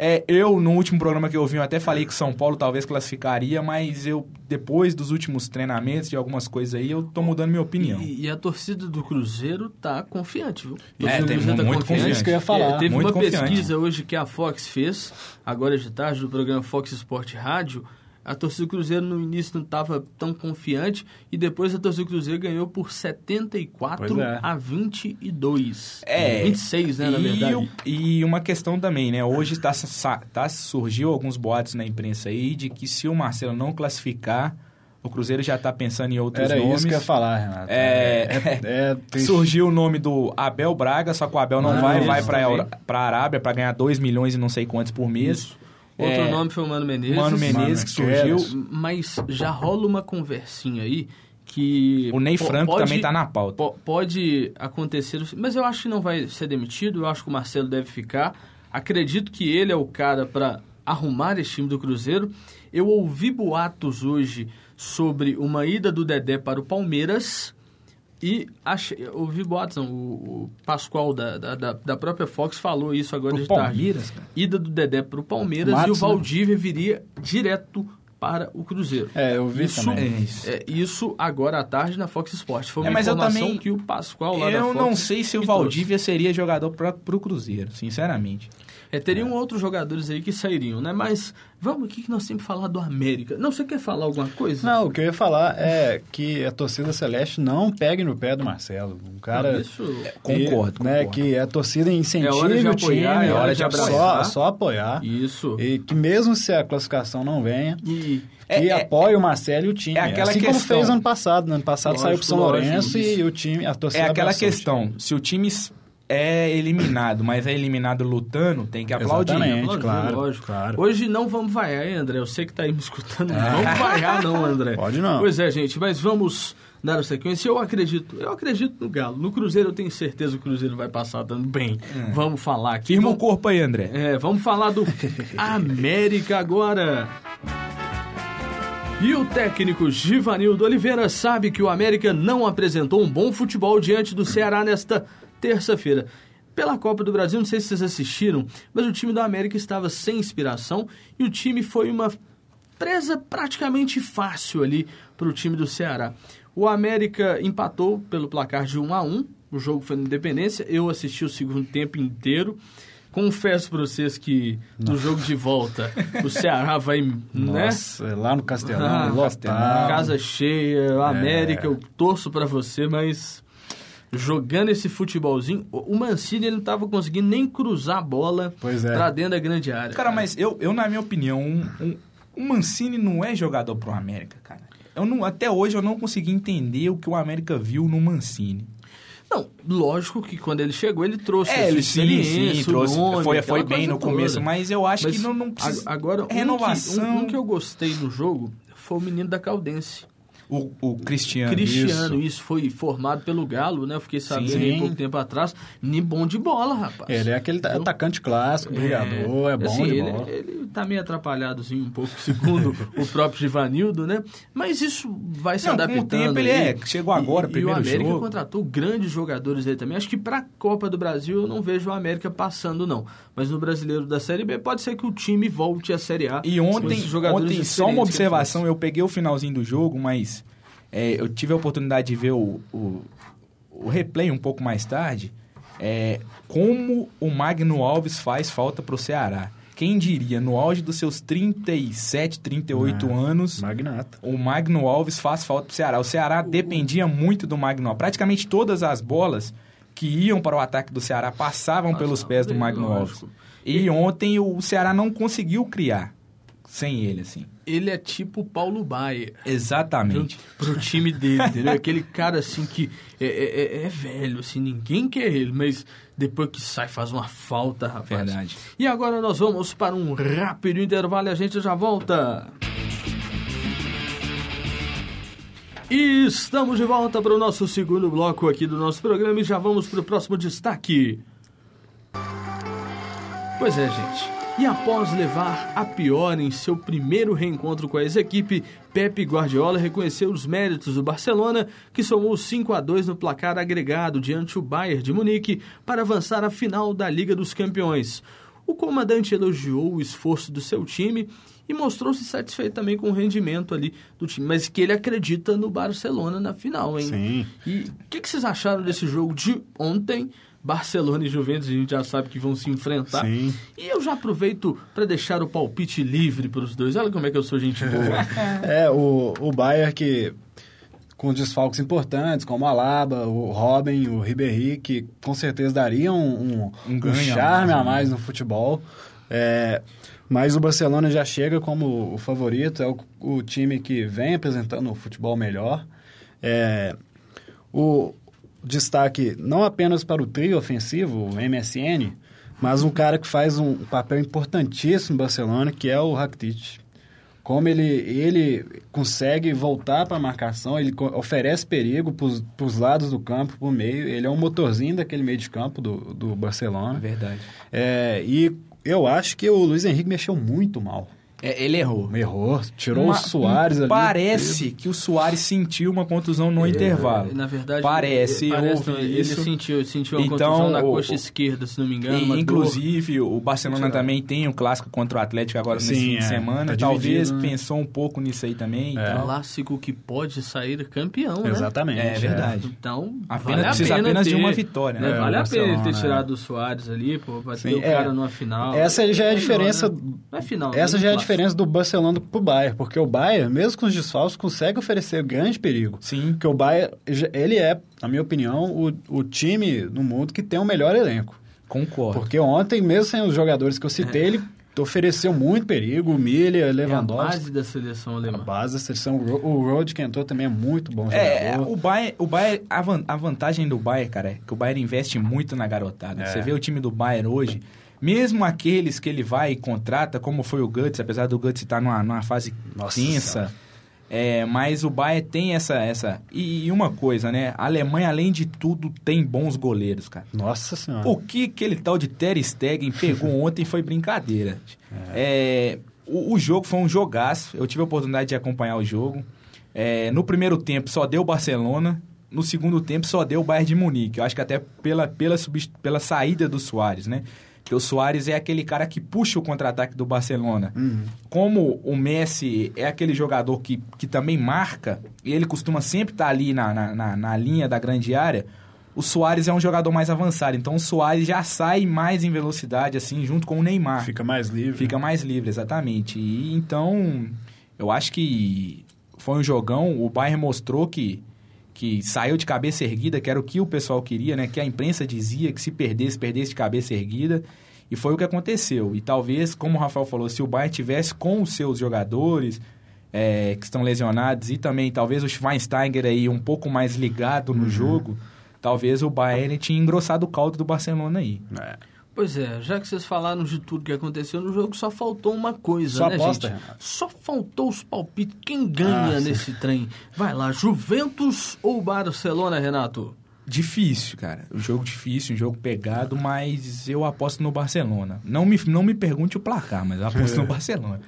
É, eu, no último programa que eu vi, eu até falei que São Paulo talvez classificaria, mas eu, depois dos últimos treinamentos, de algumas coisas aí, eu tô mudando minha opinião. E, e a torcida do Cruzeiro tá confiante, viu? É, tem tá muito confiante. Isso que eu ia falar. É, teve muito uma confiante. pesquisa hoje que a Fox fez, agora de tarde, do programa Fox Sport Rádio, a torcida do Cruzeiro no início não estava tão confiante e depois a torcida do Cruzeiro ganhou por 74 Pois é. a 22. É. 26, né, na e, verdade. e uma questão também, né? Hoje está, sa- tá, surgiu alguns boatos na imprensa aí de que se o Marcelo não classificar, o Cruzeiro já está pensando em outros Era nomes. isso que eu ia falar, Renato. É- é, é. Surgiu o nome do Abel Braga, só que o Abel não, Não, vai, isso vai para a Arábia para ganhar 2 milhões e não sei quantos por mês. Outro É, nome foi o Mano Menezes. Mano Menezes que surgiu. Mas já rola uma conversinha aí que... O Ney Franco pode- também tá na pauta. po- Pode acontecer, mas eu acho que não vai ser demitido, eu acho que o Marcelo deve ficar. Acredito que ele é o cara para arrumar esse time do Cruzeiro. Eu ouvi boatos hoje sobre uma ida do Dedé para o Palmeiras e achei, eu ouvi boatos, não, o, o Pascoal da, da, da- da própria Fox falou isso agora Pro de tarde Palmeiras, cara? ida do Dedé para o Palmeiras Matos, e o né? Valdívia viria direto para o Cruzeiro. É, eu vi Isso, também. É isso. é, isso agora à tarde na Fox Sports. Foi uma É, mas eu informação também- que o Pascoal lá da Eu não sei se o Valdívia seria jogador para o Cruzeiro, sinceramente. É, teriam outros jogadores aí que sairiam, né? Mas vamos aqui que nós temos que falar do América. Não, você quer falar alguma coisa? Não, o que eu ia falar é que a torcida celeste não pegue no pé do Marcelo. Um cara. Não, isso... Concordo, que, né, concordo. que a torcida incentive É hora de o apoiar, time, é hora de só, abraçar. só apoiar. Isso. E que mesmo se a classificação não venha, E que É- é- apoie o Marcelo e o time. é aquela assim como questão- fez ano passado. No ano passado Lógico, saiu pro São lógico, Lourenço isso. e o time, a torcida É aquela o questão, time. se o time é eliminado, mas é eliminado lutando, tem que aplaudir. Exatamente. Lógico, claro, lógico. claro. Hoje não vamos vaiar, hein, André? Eu sei que tá aí me escutando. Não vamos vaiar, não, André. Pode não. Pois é, gente, mas vamos dar a sequência. Eu acredito, eu acredito no Galo. No Cruzeiro eu tenho certeza que o Cruzeiro vai passar dando bem. Vamos falar aqui. Firma o Vamos, corpo aí, André. é, vamos falar do América agora. E o técnico Givanildo Oliveira sabe que o América não apresentou um bom futebol diante do Ceará nesta terça-feira. Pela Copa do Brasil, não sei se vocês assistiram, mas o time do América estava sem inspiração e o time foi uma presa praticamente fácil ali para o time do Ceará. O América empatou pelo placar de 1 a 1 o jogo foi na Independência, eu assisti o segundo tempo inteiro. Confesso para vocês que no jogo de volta o Ceará vai, né? Nossa, é lá no Castelão, Ah, lotado. Casa cheia, América, eu torço pra você, mas jogando esse futebolzinho, o Mancini ele não tava conseguindo nem cruzar a bola Pois é. pra dentro da grande área. Cara, mas eu, eu na minha opinião, um, um, o Mancini não é jogador pro América, cara. Eu não, até hoje eu não consegui entender o que o América viu no Mancini. Não, lógico que quando ele chegou, ele trouxe É, ele sim, experiência, sim, o trouxe, nome, foi, foi bem no toda. começo, mas eu acho Mas que não, não precisa... Agora, um que- renovação. Um, um que eu gostei no jogo foi o menino da Caldense. O, o Cristiano. Cristiano, isso. foi formado pelo Galo, né? Eu fiquei sabendo Sim. aí pouco tempo atrás. Nem bom de bola, rapaz. Ele é aquele Então, atacante clássico, brigador, é, bom assim, de ele, bola. ele tá meio atrapalhadozinho um pouco, segundo o próprio Givanildo, né? Mas isso vai se Não, com o adaptando. tempo ele é, chegou agora, e, primeiro E o América jogo. contratou grandes jogadores aí também. Acho que pra Copa do Brasil eu não vejo o América passando, não. Mas no Brasileiro da Série B pode ser que o time volte à Série A. E ontem, ontem só uma observação, eu peguei o finalzinho do jogo, mas é, eu tive a oportunidade de ver o, o, o replay um pouco mais tarde. É, como o Magno Alves faz falta pro Ceará. Quem diria, no auge dos seus 37, 38 Ah, anos, Magnata. o Magno Alves faz falta pro Ceará. O Ceará dependia muito do Magno Alves. Praticamente todas as bolas que iam para o ataque do Ceará passavam pelos pés do Magno lógico. Alves. E ontem o Ceará não conseguiu criar sem ele, assim. Ele é tipo o Paulo Baia. Exatamente. pro, pro time dele, entendeu? Aquele cara assim que é, é- é- é velho, assim, ninguém quer ele, mas depois que sai faz uma falta, rapaz. Verdade. E agora nós vamos para um rápido intervalo e a gente já volta. E estamos de volta para o nosso segundo bloco aqui do nosso programa e já vamos para o próximo destaque. Pois é, gente. E após levar a pior em seu primeiro reencontro com a ex-equipe, Pepe Guardiola reconheceu os méritos do Barcelona, que somou 5 a 2 no placar agregado diante do Bayern de Munique para avançar à final da Liga dos Campeões. O comandante elogiou o esforço do seu time e mostrou-se satisfeito também com o rendimento ali do time, mas que ele acredita no Barcelona na final, hein? Sim. E o que, que, vocês acharam desse jogo de ontem? Barcelona e Juventus, a gente já sabe que vão se enfrentar. Sim. E eu já aproveito para deixar o palpite livre para os dois. Olha como é que eu sou gente boa. é, o, o Bayern que com desfalques importantes, como a Alaba, o Robin, o Ribéry, que com certeza dariam um, um, um charme a mais no futebol. É, mas o Barcelona já chega como o favorito, é o, o time que vem apresentando o futebol melhor. É, o destaque não apenas para o trio ofensivo, o MSN, mas um cara que faz um papel importantíssimo no Barcelona, que é o Rakitic. Como ele, ele consegue voltar para a marcação, ele oferece perigo para os lados do campo, para o meio. Ele é um motorzinho daquele meio de campo do, do Barcelona. Verdade. É, e eu acho que o Luiz Henrique mexeu muito mal. É, ele errou. Errou. Tirou uma, o Soares ali. Parece que o Soares sentiu uma contusão no é, intervalo. Na verdade, parece. parece ele isso. sentiu, sentiu uma então, contusão na o, coxa esquerda, se não me engano. E, inclusive, dor. o Barcelona também tem um clássico contra o Atlético agora Sim, nesse fim de é, semana. Tá Talvez né? pensou um pouco nisso aí também. É. Então. Clássico que pode sair campeão, né? Exatamente. É verdade. Então, apenas, vale precisa pena apenas ter, de uma vitória. Né? Vale a pena ele ter tirado o Soares ali, pô, bater o cara numa final. Essa já é a diferença. Não é final. Essa já é a diferença do Barcelona pro Bayern, porque o Bayern, mesmo com os desfalques, consegue oferecer grande perigo. Sim. Porque o Bayern, ele é, na minha opinião, o, o time no mundo que tem o melhor elenco. Concordo. Porque ontem, mesmo sem os jogadores que eu citei, é. ele ofereceu muito perigo, o Milha, Lewandowski. É a base da seleção alemã. A base da seleção. O Rod que entrou também é muito bom é, jogador. É, o Bayern, o Bayern a, van, a vantagem do Bayern, cara, é que o Bayern investe muito na garotada. É. Você vê o time do Bayern hoje, mesmo aqueles que ele vai e contrata, como foi o Guts, apesar do Guts estar numa, numa fase Nossa tensa. É, mas o Bayern tem essa. essa e, e, uma coisa, né? A Alemanha, além de tudo, tem bons goleiros, cara. Nossa Senhora. O que aquele tal de Ter Stegen pegou ontem foi brincadeira. É. É, o, o, jogo foi um jogaço. Eu tive a oportunidade de acompanhar o jogo. É, no primeiro tempo só deu Barcelona. No segundo tempo só deu o Bayern de Munique. Eu acho que até pela, pela, pela saída do Soares, né? Que o Soares é aquele cara que puxa o contra-ataque do Barcelona. Uhum. Como o Messi é aquele jogador que, que também marca, e ele costuma sempre estar tá ali na, na, na, linha da grande área, o Soares é um jogador mais avançado. Então o Soares já sai mais em velocidade, assim, junto com o Neymar. Fica mais livre. Fica mais livre, exatamente. E então, eu acho que foi um jogão. O Bayern mostrou que que saiu de cabeça erguida, que era o que o pessoal queria, né? Que a imprensa dizia que se perdesse, perdesse de cabeça erguida. E foi o que aconteceu. E talvez, como o Rafael falou, se o Bayern tivesse com os seus jogadores é, que estão lesionados e também talvez o Schweinsteiger aí um pouco mais ligado no uhum. jogo, talvez o Bayern tinha engrossado o caldo do Barcelona aí. É. Pois é, já que vocês falaram de tudo que aconteceu no jogo, só faltou uma coisa, só né, aposta, gente? Renato. Só faltou os palpites. Quem ganha ah, nesse trem? Vai lá, Juventus ou Barcelona, Renato? Difícil, cara. Um jogo difícil, um jogo pegado, mas eu aposto no Barcelona. Não me, não me pergunte o placar, mas eu aposto no Barcelona.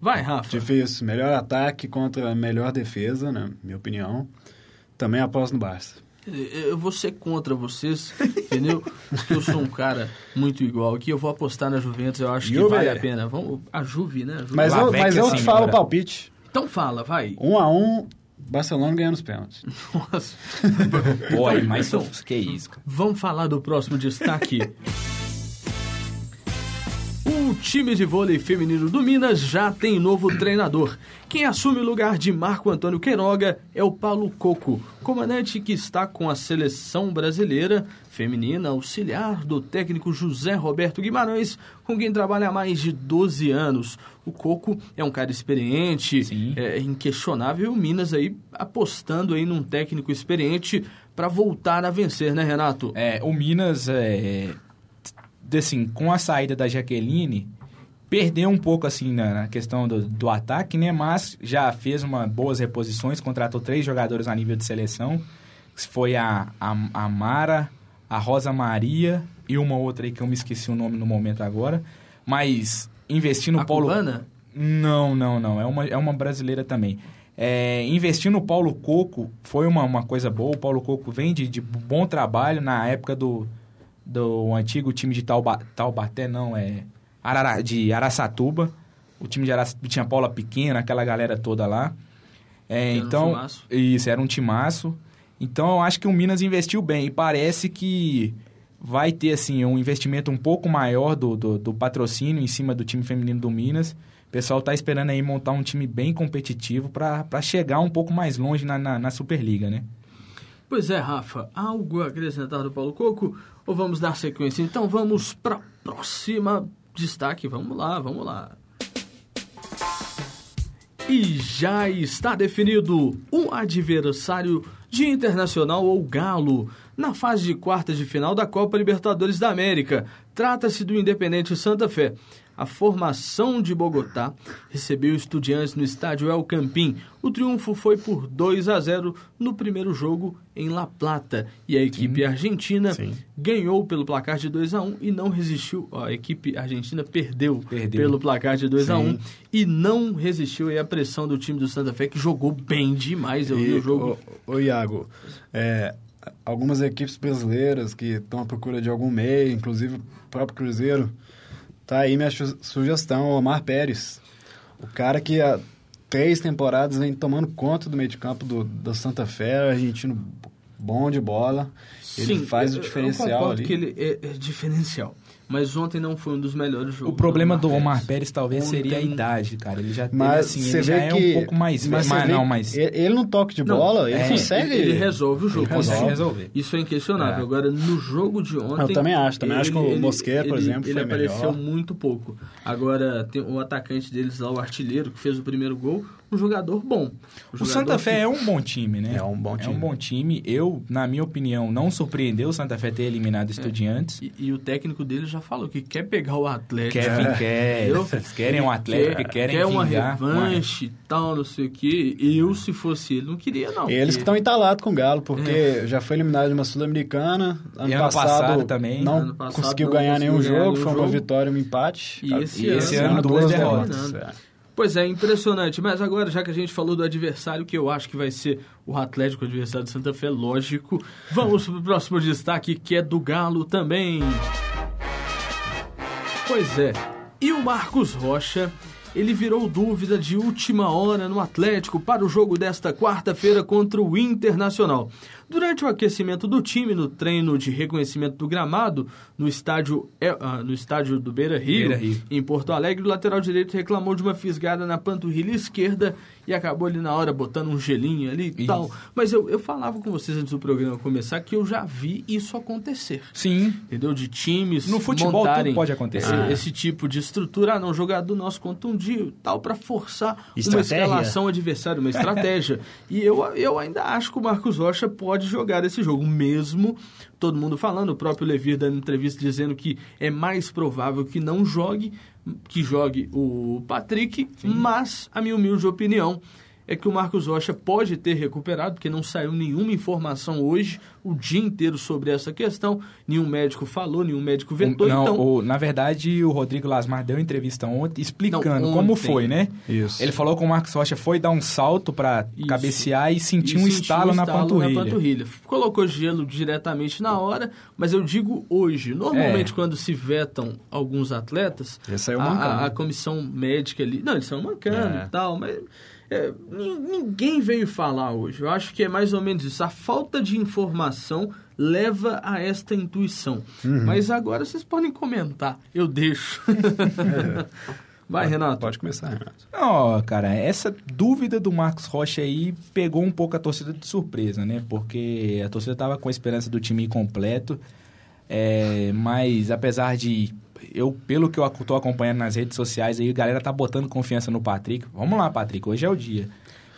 Vai, Rafa. Difícil. Melhor ataque contra melhor defesa, na minha opinião. Também aposto no Barça. Eu vou ser contra vocês, entendeu? Porque eu sou um cara muito igual aqui. Eu vou apostar na Juventus, eu acho Juve. que vale a pena. Vamos, a Juve, né? A Juve. Mas, eu, mas eu te falo o palpite. Então fala, vai. Um a um, Barcelona ganhando os pênaltis. Nossa. Pô, mas então, que isso, cara. Vamos falar do próximo destaque. O time de vôlei feminino do Minas já tem novo treinador. Quem assume o lugar de Marco Antônio Queiroga é o Paulo Coco, comandante que está com a seleção brasileira feminina, auxiliar do técnico José Roberto Guimarães, com quem trabalha há mais de 12 anos. O Coco é um cara experiente, é inquestionável, e o Minas aí apostando aí num técnico experiente para voltar a vencer, né, Renato? É, o Minas é assim, com a saída da Jaqueline, perdeu um pouco assim na, na questão do, do, ataque, né? Mas já fez uma boas reposições, contratou três jogadores a nível de seleção. Foi a, a, a Mara, a Rosa Maria e uma outra aí que eu me esqueci o nome no momento agora. Mas investir no a Paulo. Cubana? Não, não, não. É uma, é uma brasileira também. É, investir no Paulo Coco foi uma, uma coisa boa. O Paulo Coco vem de, de bom trabalho na época do, do antigo time de Tauba, Taubaté, não, é Arara, de Araçatuba. O time de Araçatuba tinha Paula Pequena, aquela galera toda lá. É, então, um isso, era um timaço. Então, eu acho que o Minas investiu bem. E parece que vai ter, assim, um investimento um pouco maior do, do, do patrocínio em cima do time feminino do Minas. O pessoal está esperando aí montar um time bem competitivo para chegar um pouco mais longe na, na, na Superliga, né? Pois é, Rafa. Algo a acrescentar do Paulo Coco? Ou vamos dar sequência? Então vamos para próxima destaque. Vamos lá, vamos lá. E já está definido um adversário de Internacional ou Galo na fase de quartas de final da Copa Libertadores da América. Trata-se do Independente Santa Fé a formação de Bogotá recebeu estudiantes no estádio El Campín. O triunfo foi por 2 a 0 no primeiro jogo em La Plata. E a equipe Sim. argentina Sim. ganhou pelo placar de 2 a 1 e não resistiu. A equipe argentina perdeu, perdeu. pelo placar de 2 Sim. a 1 e não resistiu à pressão do time do Santa Fé, que jogou bem demais. Eu e, vi o jogo. Ô, ô Iago, é, algumas equipes brasileiras que estão à procura de algum meio, inclusive o próprio Cruzeiro Tá aí minha sugestão, Omar Pérez. O cara que há três temporadas vem tomando conta do meio de campo do, do Santa Fé, argentino bom de bola. Ele Sim, faz o diferencial eu ali. que ele é, é diferencial. Mas ontem não foi um dos melhores jogos. O problema do Omar, Pérez. Pérez, talvez ontem... seria a idade, cara. Ele já mas assim, ele já é um pouco mais mas, mas não, mas ele no toque de bola, não, ele é, consegue. Ele, ele, resolve o jogo, ele consegue resolver. Isso é inquestionável. É. Agora no jogo de ontem, eu também acho, também ele, acho que o Mosqueira, por exemplo, ele foi apareceu melhor. muito pouco. Agora tem o atacante deles lá, o artilheiro que fez o primeiro gol, um jogador bom. Um o Santa Fé que... é um bom time, né? É um bom time. É um bom time. Eu, na minha opinião, não surpreendeu o Santa Fé ter eliminado é. Estudiantes. E, e, o técnico dele já falou que quer pegar o Atlético. Quer, é. quer. Eles querem um Atlético, quer, querem Quer uma revanche e tal, não sei o quê. Eu, se fosse ele, não queria, não. Eles que estão entalados com o Galo, porque é. já foi eliminado de uma Sul-Americana. Ano, ano, passado, passado também. Não passado conseguiu não ganhar conseguiu nenhum jogo, foi uma jogo. vitória e um empate. E esse, e esse ano, ano, duas derrotas. Pois é, impressionante. Mas agora, já que a gente falou do adversário, que eu acho que vai ser o Atlético o adversário de Santa Fé, lógico, vamos para o próximo destaque, que é do Galo também. Pois é, e o Marcos Rocha, ele virou dúvida de última hora no Atlético para o jogo desta quarta-feira contra o Internacional. Durante o aquecimento do time no treino de reconhecimento do gramado no estádio, uh, no estádio do Beira Rio, Beira Rio, em Porto Alegre, o lateral direito reclamou de uma fisgada na panturrilha esquerda e acabou ali na hora botando um gelinho ali e tal. Mas eu, eu falava com vocês antes do programa começar que eu já vi isso acontecer. Sim. Entendeu? De times no futebol montarem pode acontecer. Esse, esse, tipo de estrutura, ah, não, jogador nosso contundiu tal, para forçar estratégia. uma escalação adversária, uma estratégia. e eu, eu ainda acho que o Marcos Rocha pode pode jogar esse jogo, mesmo todo mundo falando, o próprio Levir dando entrevista dizendo que é mais provável que não jogue, que jogue o Patrick, Sim. mas a minha humilde opinião é que o Marcos Rocha pode ter recuperado, porque não saiu nenhuma informação hoje, o dia inteiro sobre essa questão. Nenhum médico falou, nenhum médico vetou. Não, então... o, na verdade, o Rodrigo Lasmar deu entrevista ontem explicando não, ontem, como foi, né? Isso. Ele falou que o Marcos Rocha foi dar um salto para cabecear e sentir um, estalo, um estalo na, panturrilha. na panturrilha. Colocou gelo diretamente na hora, mas eu digo hoje. Normalmente, é. quando se vetam alguns atletas, a, a, a, comissão médica ali. Não, eles são mancando é. e tal, mas é, ninguém veio falar hoje. Eu acho que é mais ou menos isso. A falta de informação leva a esta intuição. Uhum. Mas agora vocês podem comentar. Eu deixo. Vai, Renato. Pode começar, Renato. Não, cara, essa dúvida do Marcos Rocha aí pegou um pouco a torcida de surpresa, né? Porque a torcida estava com a esperança do time completo. É, mas apesar de eu, pelo que eu estou acompanhando nas redes sociais, aí a galera tá botando confiança no Patrick. Vamos lá, Patrick, hoje é o dia.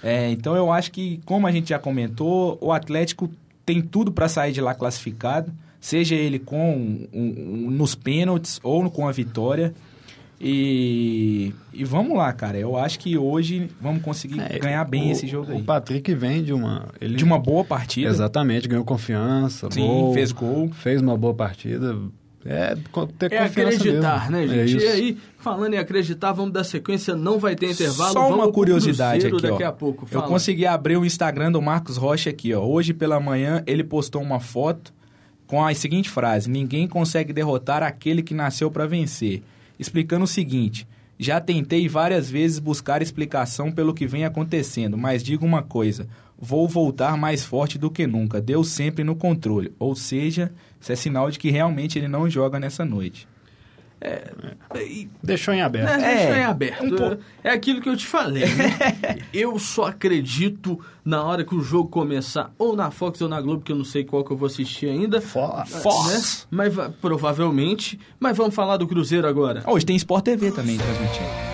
É, então eu acho que, como a gente já comentou, o Atlético tem tudo para sair de lá classificado, seja ele com um, um, nos pênaltis ou com a vitória. E, e vamos lá, cara. Eu acho que hoje vamos conseguir É, ganhar bem o- esse jogo aí. O Patrick vem de uma... Ele, De uma boa partida. Exatamente, ganhou confiança, Sim, gol, fez gol. fez uma boa partida. É, ter É acreditar, mesmo. né, É gente? isso. e aí, falando em acreditar, vamos dar sequência, não vai ter intervalo. Só uma curiosidade aqui, daqui ó. a pouco. Eu consegui abrir o Instagram do Marcos Rocha aqui, ó. Hoje pela manhã ele postou uma foto com a seguinte frase: Ninguém consegue derrotar aquele que nasceu para vencer. Explicando o seguinte: Já tentei várias vezes buscar explicação pelo que vem acontecendo, mas digo uma coisa: vou voltar mais forte do que nunca. Deus sempre no controle. Ou seja, isso é sinal de que realmente ele não joga nessa noite. E- Deixou em aberto. É, É, deixa em aberto. um pouco. É aquilo que eu te falei. né? eu só acredito na hora que o jogo começar, ou na Fox ou na Globo, que eu não sei qual que eu vou assistir ainda. Fox. Né? Mas va- provavelmente. Mas vamos falar do Cruzeiro agora. Hoje tem Sport TV também transmitindo.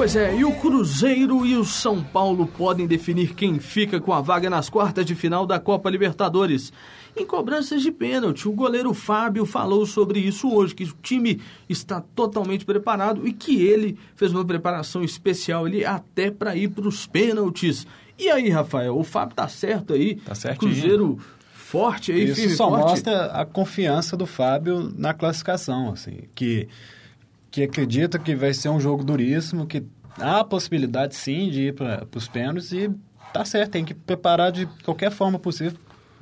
Pois é, e o Cruzeiro e o São Paulo podem definir quem fica com a vaga nas quartas de final da Copa Libertadores. Em cobranças de pênalti, o goleiro Fábio falou sobre isso hoje, que o time está totalmente preparado e que ele fez uma preparação especial ali até para ir para os pênaltis. E aí, Rafael, o Fábio tá certo aí? Tá certinho. Cruzeiro forte aí, Isso firme e só forte. mostra a confiança do Fábio na classificação, assim, que, que acredita que vai ser um jogo duríssimo, que há a possibilidade sim de ir para os pênaltis e tá certo, tem que preparar de qualquer forma possível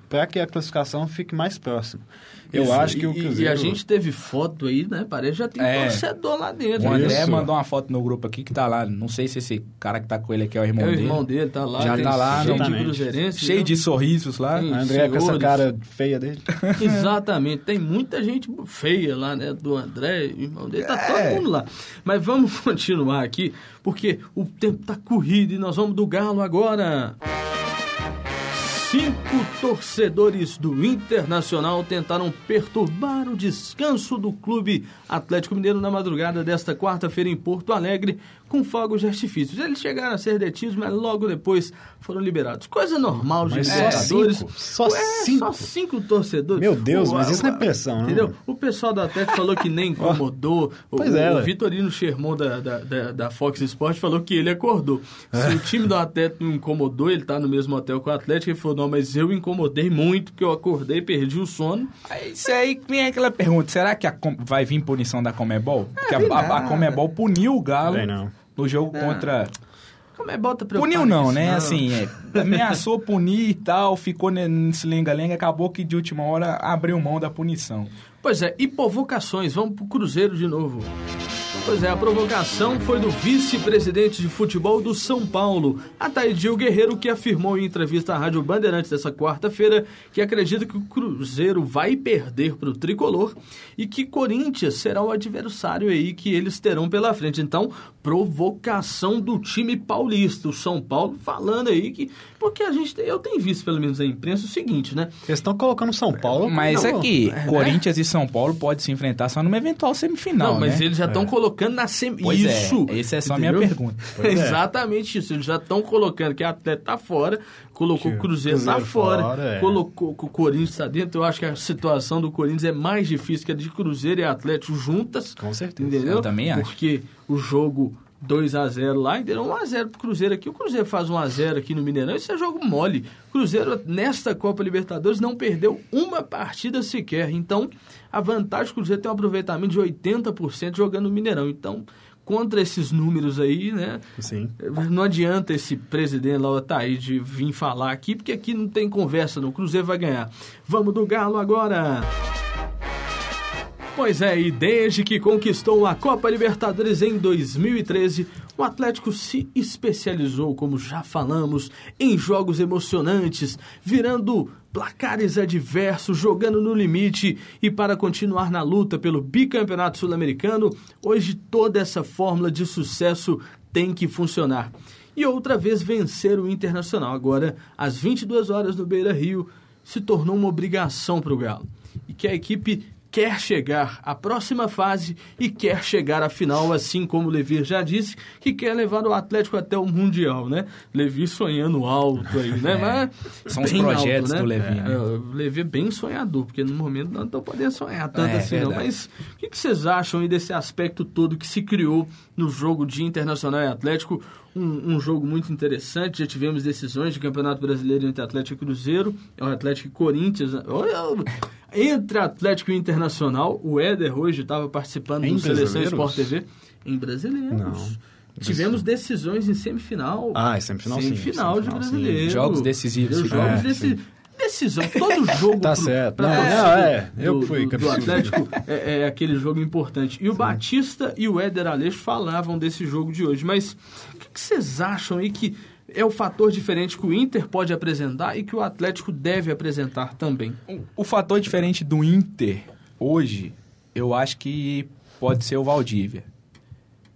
para que a classificação fique mais próxima. Eu Isso, acho que o e- Cruzeiro... E a gente teve foto aí, né? Parece que já tem É. torcedor lá dentro. O André Isso. mandou uma foto no grupo aqui que tá lá. Não sei se esse cara que tá com ele aqui é o irmão É o dele. irmão dele, tá lá. Já tem tá lá, cheio de exatamente. cruzeirense. Cheio né? de sorrisos lá. O André com essa senhores. cara feia dele. Exatamente. Tem muita gente feia lá, né? Do André, irmão dele. Tá É. todo mundo lá. Mas vamos continuar aqui, porque o tempo tá corrido e nós vamos do Galo agora. Cinco torcedores do Internacional tentaram perturbar o descanso do clube Atlético Mineiro na madrugada desta quarta-feira em Porto Alegre com fogos de artifícios. Eles chegaram a ser detidos, mas logo depois foram liberados. Coisa normal de Mas só Libertadores. cinco? Só É, cinco? Só cinco torcedores. Meu Deus, O- mas isso não é a- pressão, né? Entendeu? O pessoal do Atlético falou que nem incomodou. Pois o, é, o ué. Vitorino Sherman da, da, da, da Fox Sports falou que ele acordou. Se o time do Atlético não incomodou, ele tá no mesmo hotel com o Atlético, ele falou, não, mas eu incomodei muito, porque eu acordei, perdi o sono. Aí, Isso aí vem aquela pergunta: será que a vai vir punição da Comebol? Porque a, a, a. Comebol puniu o Galo Vem não. No jogo contra. Como é bota pra Puniu não, né? Assim, é, ameaçou punir e tal, ficou ne- nesse lenga-lenga, acabou que de última hora abriu mão da punição. Pois é, e provocações, vamos pro Cruzeiro de novo. Pois é, a provocação foi do vice-presidente de futebol do São Paulo, Ataídil Guerreiro, que afirmou em entrevista à Rádio Bandeirantes dessa quarta-feira que acredita que o Cruzeiro vai perder para o Tricolor e que Corinthians será o adversário aí que eles terão pela frente. Então, provocação do time paulista, o São Paulo falando aí que... Porque a gente, tem- eu tenho visto pelo menos na imprensa o seguinte, né? Eles estão colocando São Paulo... Mas não, aqui, é, né? Corinthians e São Paulo podem se enfrentar só numa eventual semifinal. Não, mas né? eles já estão colocando na sem... Pois é, isso. essa é só a minha pergunta. É. Exatamente isso. Eles já estão colocando que a Atleta tá fora, colocou Que o Cruzeiro, Cruzeiro tá fora, fora, é. colocou que o Corinthians tá dentro. Eu acho que a situação do Corinthians é mais difícil que a de Cruzeiro e Atlético juntas. Com certeza. Entendeu? Eu também acho. Porque o jogo 2 a 0 lá, entendeu? 1 a 0 pro Cruzeiro aqui. O Cruzeiro faz 1 a 0 aqui no Mineirão, isso é jogo mole. Cruzeiro nesta Copa Libertadores não perdeu uma partida sequer. Então, a vantagem do Cruzeiro tem um aproveitamento de 80% jogando no Mineirão. Então, contra esses números aí, né? Sim. Não adianta esse presidente lá, Otaí, de vir falar aqui, porque aqui não tem conversa, não. O Cruzeiro vai ganhar. Vamos do Galo agora. Pois é, e desde que conquistou a Copa Libertadores em 2013, o Atlético se especializou, como já falamos, em jogos emocionantes, virando placares adversos, jogando no limite e para continuar na luta pelo bicampeonato sul-americano, hoje toda essa fórmula de sucesso tem que funcionar. E outra vez vencer o Internacional, agora às 22 horas no Beira-Rio, se tornou uma obrigação para o Galo. E que a equipe quer chegar à próxima fase e quer chegar à final, assim como o Levir já disse, que quer levar o Atlético até o Mundial, né? Levi sonhando alto aí, né? É, Mas são os projetos alto, né? do Levi, né? É, o é bem sonhador, porque no momento não estou podendo sonhar tanto É, assim, não. verdade. Mas o que, que vocês acham aí desse aspecto todo que se criou no jogo de Internacional e Atlético? Um, um jogo muito interessante, já tivemos decisões de Campeonato Brasileiro entre Atlético e Cruzeiro, é o Atlético e Corinthians. né? Entre Atlético e Internacional, o Éder hoje estava participando Em do Seleção? Sport TV. Em brasileiros. Não. Tivemos decisões em semifinal. Ah, é semifinal, sim. Semifinal de Semifinal, sim. brasileiro. Jogos decisivos, sim. Jogos É, deci- Decisão. Todo jogo Tá pro- certo. pra Não, não, é. Eu do, que fui do. Atlético é, é aquele jogo importante. E o Batista e o Éder Aleixo falavam desse jogo de hoje. Mas que, vocês acham aí que é o fator diferente que o Inter pode apresentar e que o Atlético deve apresentar também? O fator diferente do Inter hoje, eu acho que pode ser o Valdívia.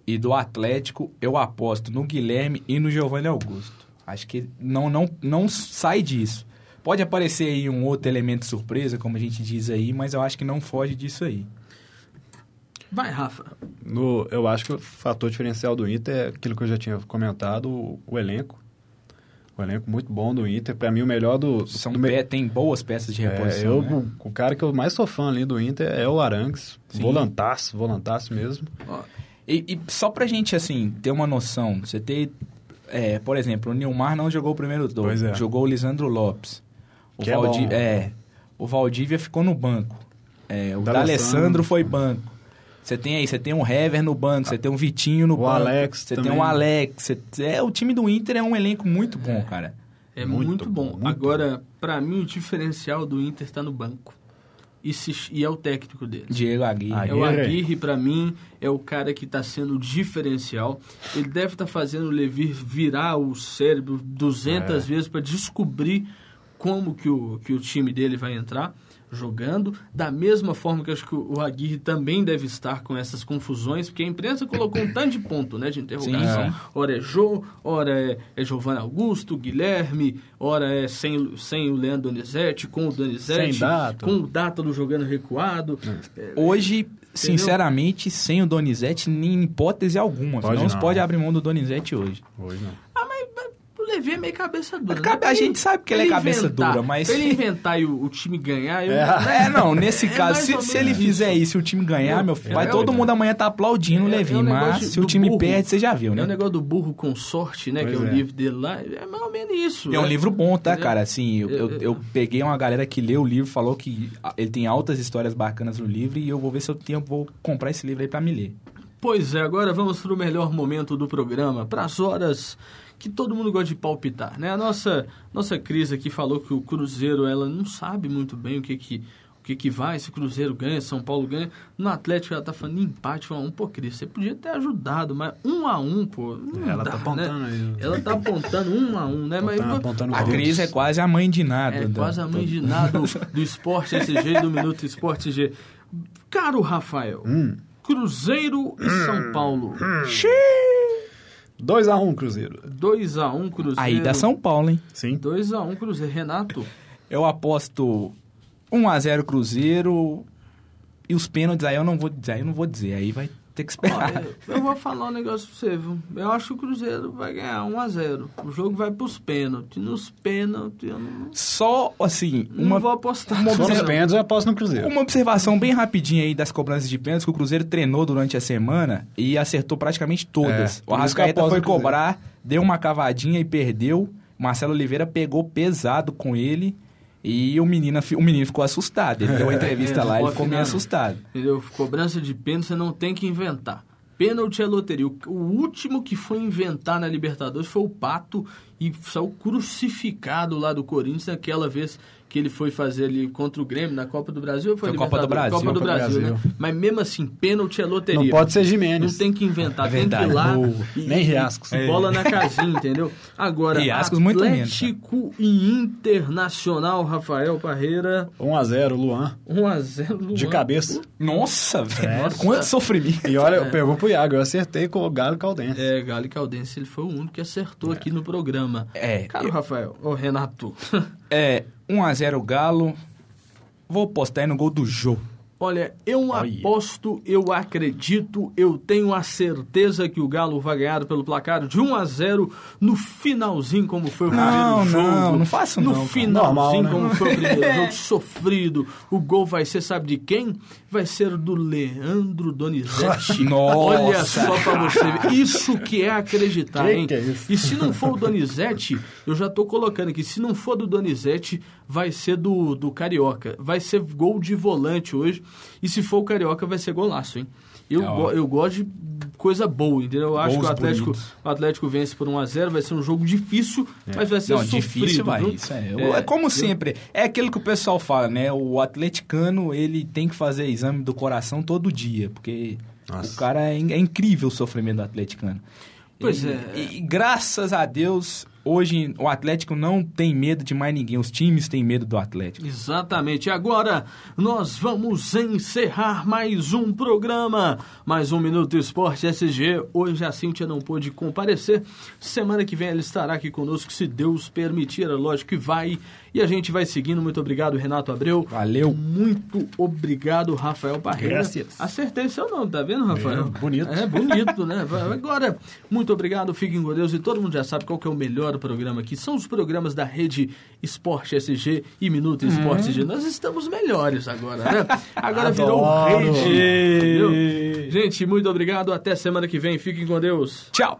E do Atlético, eu aposto no Guilherme e no Giovanni Augusto. Acho que não, não, não sai disso. Pode aparecer aí um outro elemento surpresa, como a gente diz aí, mas eu acho que não foge disso aí. Vai, Rafa. No, eu acho que o fator diferencial do Inter é aquilo que eu já tinha comentado, o, o elenco. O elenco muito bom do Inter. Pra mim, o melhor do... São do me- pé, tem boas peças de É, reposição. eu, né? o, o cara que eu mais sou fã ali do Inter é o Arangues. Sim. Volantaço, volantaço mesmo. Ó, E, e só pra gente, assim, ter uma noção, você ter... é, por exemplo, o Nilmar não jogou o primeiro dois, Pois é. jogou o Lisandro Lopes. O Que é Valdi- bom. é, o Valdívia ficou no banco. É, o. D'Alessandro foi banco. Você tem aí, você tem um Hever no banco, você tem um Vitinho no O banco. Alex Você também. tem um Alex. Você, é, o time do Inter é um elenco muito bom, cara. É muito, Muito bom. muito Agora, pra mim, o diferencial do Inter está no banco. E, se- e é o técnico dele. Diego Aguirre. Aí. É o Aguirre. Aguirre, pra mim, é o cara que está sendo diferencial. Ele deve estar fazendo o Levi virar o cérebro 200 É. vezes para descobrir como que o, que o time dele vai entrar jogando. Da mesma forma que eu acho que o Aguirre também deve estar com essas confusões, porque a imprensa colocou um tanto de ponto né, de interrogação. Sim, sim. Ora é Jô, ora é, é Giovanni Augusto, Guilherme, ora é sem, sem o Leandro Donizete, com o Donizete, Sem data. com o Dátalo jogando recuado. Hoje, sinceramente, sem o Donizete, nem hipótese alguma. Pode não se pode abrir mão do Donizete hoje. Hoje não. Levi é meio cabeça dura. Né? a gente sabe que ele é cabeça dura, mas- Pra ele inventar e o, o time ganhar, eu... É, não, nesse É caso, se, se ele fizer isso. e o time ganhar, meu filho, vai é todo mundo amanhã tá aplaudindo o É- Levi, é um mas se o time burro. perde, você já viu, É né? o negócio do burro com sorte, né? que é Pois o é. livro dele lá. É mais ou menos isso. É um né? livro bom, tá, cara? Assim, eu, eu, Eu- peguei uma galera que leu o livro, falou que ele tem altas histórias bacanas no livro e eu vou ver se eu tenho, vou comprar esse livro aí pra me ler. Pois é, agora vamos para o melhor momento do programa, para as horas que todo mundo gosta de palpitar, né? A nossa, nossa Cris aqui falou que o Cruzeiro, ela não sabe muito bem o que que, o que que vai, se o Cruzeiro ganha, São Paulo ganha. No Atlético ela tá falando empate, um a um. Pô, Cris, você podia ter ajudado, mas um a um, pô, não Ela dá, tá apontando né? aí. Ela tá apontando um a um, né? mas Apontando- apontando A. Cris é quase a mãe de nada. é do- quase a mãe de nada do, do Esporte SG, do Minuto Esporte G. Caro Rafael, Hum. Cruzeiro e São Paulo. 2x1 Cruzeiro. 2x1 Cruzeiro. Aí dá São Paulo, hein? Sim. 2x1 Cruzeiro. Renato, Eu aposto 1x0 Cruzeiro e os pênaltis aí eu não vou dizer, aí eu não vou dizer, aí vai ter que esperar. olha, eu vou falar um negócio pra você, viu? Eu acho que o Cruzeiro vai ganhar 1x0. O jogo vai pros pênaltis. Nos pênaltis, eu não, Só, assim, não uma, vou apostar. uma Só nos pênaltis eu aposto no Cruzeiro. Uma observação bem rapidinha aí das cobranças de pênaltis que o Cruzeiro treinou durante a semana e acertou praticamente todas. É, o Arrascaeta foi cobrar, deu uma cavadinha e perdeu. O Marcelo Oliveira pegou pesado com ele e o menino, o menino ficou assustado. Ele deu uma entrevista É, lá e ficou meio assustado. Entendeu? Cobrança de pênalti você não tem que inventar. Pênalti é loteria. O, o último que foi inventar na Libertadores foi o Pato e saiu crucificado lá do Corinthians naquela vez que ele foi fazer ali contra o Grêmio na Copa do Brasil. ou Foi, Foi Copa do? Brasil. Copa do Copa do Brasil, né? Brasil. Mas mesmo assim, pênalti é loteria. Não pode ser Não Jimenez. tem que inventar, É tem que ir lá. Ou e- nem Riascos. e Bola na casinha, entendeu? Agora, Riascos muito Atlético e Internacional, Rafael Parreira, 1x0 Luan. 1x0. De cabeça. Nossa, velho. Quanto sofrimento. E olha, pegou pro Iago. Eu acertei com o Galo Caldense. É, Galo e Caldense, ele foi o único que acertou aqui no programa. É, Caro Rafael, ô Renato, É, 1x0 Galo. Vou postar aí no gol do Jô. Olha, eu Olha. aposto, eu acredito, eu tenho a certeza que o Galo vai ganhar pelo placar de 1 a 0 no finalzinho, como foi o Não, primeiro jogo. não, não faça No não, cara. finalzinho, Normal, né? como foi o primeiro jogo, sofrido. O gol vai ser, sabe de quem? Vai ser do Leandro Donizete. Nossa. Olha só pra você ver. Isso que é acreditar, Que hein? que é isso? E se não for o Donizete, eu já tô colocando aqui, se não for do Donizete, vai ser do, do Carioca. Vai ser gol de volante hoje. E se for o Carioca, vai ser golaço, hein? Eu, go- eu gosto de coisa boa, entendeu? Eu acho que o Atlético, bonitos. o Atlético vence por 1x0, vai ser um jogo difícil, mas vai ser Não, sofrido. difícil vai. viu? Isso é. é como sempre, é aquilo que o pessoal fala, né? O atleticano, ele tem que fazer exame do coração todo dia, porque Nossa. o cara é, é incrível o sofrimento do atleticano. Pois E- é. E, graças a Deus, hoje o Atlético não tem medo de mais ninguém. Os times têm medo do Atlético. Exatamente. Agora nós vamos encerrar mais um programa, mais um Minuto Esporte SG. Hoje a Cíntia não pôde comparecer. Semana que vem ela estará aqui conosco, se Deus permitir. É lógico que vai. E a gente vai seguindo. Muito obrigado, Renato Abreu. Valeu. Muito obrigado, Rafael Parreira. Graças. Acertei seu nome, tá vendo, Rafael? É, bonito. É bonito, né? Agora, muito obrigado, fiquem com Deus. E todo mundo já sabe qual que é o melhor final programa aqui são os programas da rede Esporte SG e Minuto Esporte. SG. Hum. Nós estamos melhores agora, né? Agora virou rede. Gente, muito obrigado. Até semana que vem. Fiquem com Deus. Tchau.